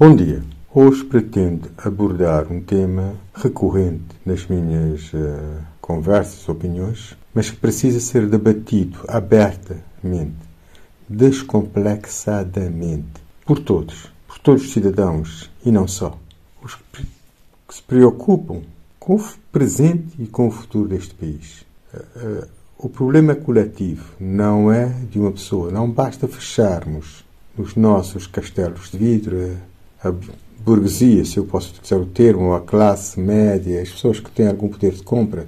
Bom dia. Hoje pretendo abordar um tema recorrente nas minhas uh, conversas, opiniões, mas que precisa ser debatido abertamente, descomplexadamente, por todos, por todos os cidadãos e não só. Os que se preocupam com o presente e com o futuro deste país. Uh, uh, o problema coletivo não é de uma pessoa. Não basta fecharmos os nossos castelos de vidro, a burguesia, se eu posso utilizar o termo, ou a classe média, as pessoas que têm algum poder de compra,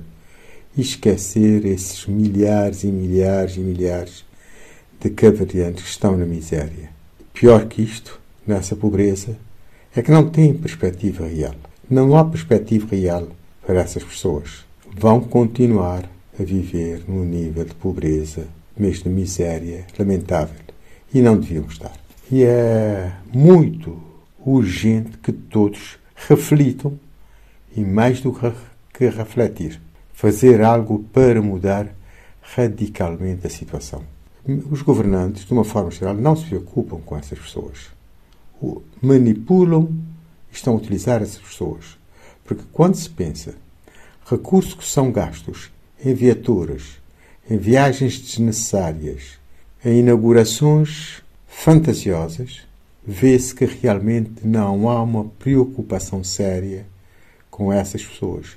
esquecer esses milhares e milhares e milhares de cavaliantes que estão na miséria. Pior que isto, nessa pobreza, é que não têm perspectiva real. Não há perspectiva real para essas pessoas. Vão continuar a viver num nível de pobreza, mesmo de miséria, lamentável. E não deviam estar. E é muito urgente que todos reflitam e, mais do que refletir, fazer algo para mudar radicalmente a situação. Os governantes, de uma forma geral, não se preocupam com essas pessoas. Manipulam e estão a utilizar essas pessoas. Porque quando se pensa recursos que são gastos em viaturas, em viagens desnecessárias, em inaugurações fantasiosas, vê-se que realmente não há uma preocupação séria com essas pessoas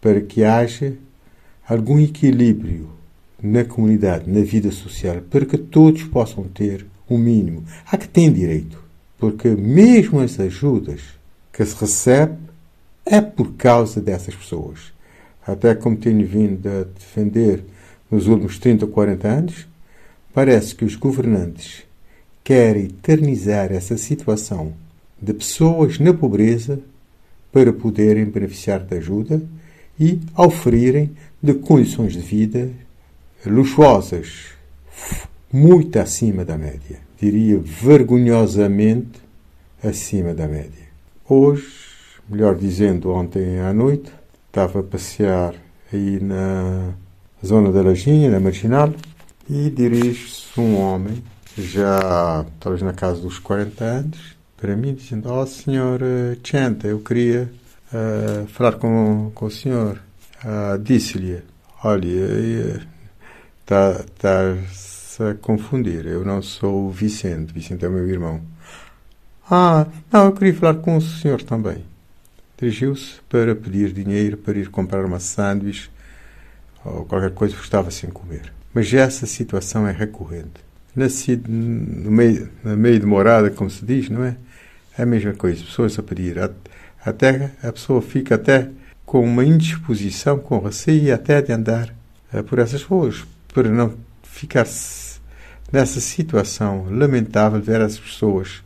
para que haja algum equilíbrio na comunidade, na vida social, para que todos possam ter o um mínimo. Há que ter direito, porque mesmo as ajudas que se recebe é por causa dessas pessoas. Até como tenho vindo a defender nos últimos 30 ou 40 anos, parece que os governantes quer eternizar essa situação de pessoas na pobreza para poderem beneficiar da ajuda e oferirem de condições de vida luxuosas, muito acima da média. Diria vergonhosamente acima da média. Hoje, melhor dizendo, ontem à noite, estava a passear aí na zona da Lajinha, na Marginal, e dirige-se um homem já talvez na casa dos 40 anos, para mim, dizendo: Ó oh, senhor eh, Chanta, eu queria uh, falar com, com o senhor. Uh, Disse-lhe: Olha, está-se a confundir, eu não sou o Vicente, Vicente é o meu irmão. Ah, não, eu queria falar com o senhor também. Dirigiu-se para pedir dinheiro para ir comprar uma sanduíche ou qualquer coisa que estava sem comer. Mas essa situação é recorrente nascido no meio, no meio de morada, como se diz, não é? É a mesma coisa, pessoas a pedir. Até a pessoa fica até com uma indisposição, com receio até de andar uh, por essas ruas, para não ficar nessa situação lamentável, ver as pessoas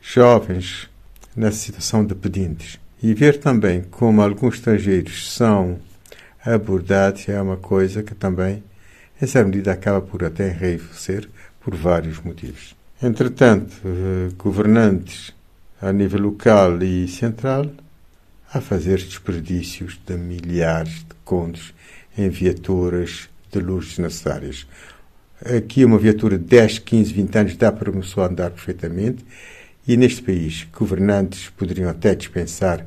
jovens nessa situação de pedintes. E ver também como alguns estrangeiros são abordados é uma coisa que também, em certa medida, acaba por até enraivecer por vários motivos. Entretanto, eh, governantes a nível local e central a fazer desperdícios de milhares de contos em viaturas de luz desnecessárias. Aqui uma viatura de 10, 15, 20 anos dá para uma pessoa andar perfeitamente e neste país governantes poderiam até dispensar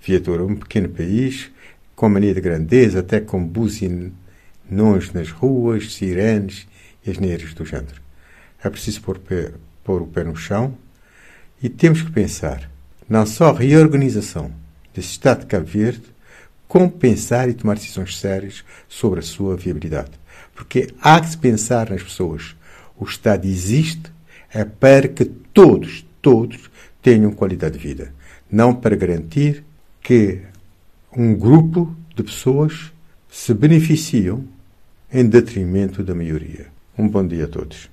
viatura. Um pequeno país com mania de grandeza, até com buzinões nas ruas, sirenes e as neiras do género é preciso pôr, pé, pôr o pé no chão e temos que pensar não só a reorganização desse Estado de Cabo Verde, como pensar e tomar decisões sérias sobre a sua viabilidade. Porque há que se pensar nas pessoas. O Estado existe é para que todos, todos tenham qualidade de vida. Não para garantir que um grupo de pessoas se beneficiam em detrimento da maioria. Um bom dia a todos.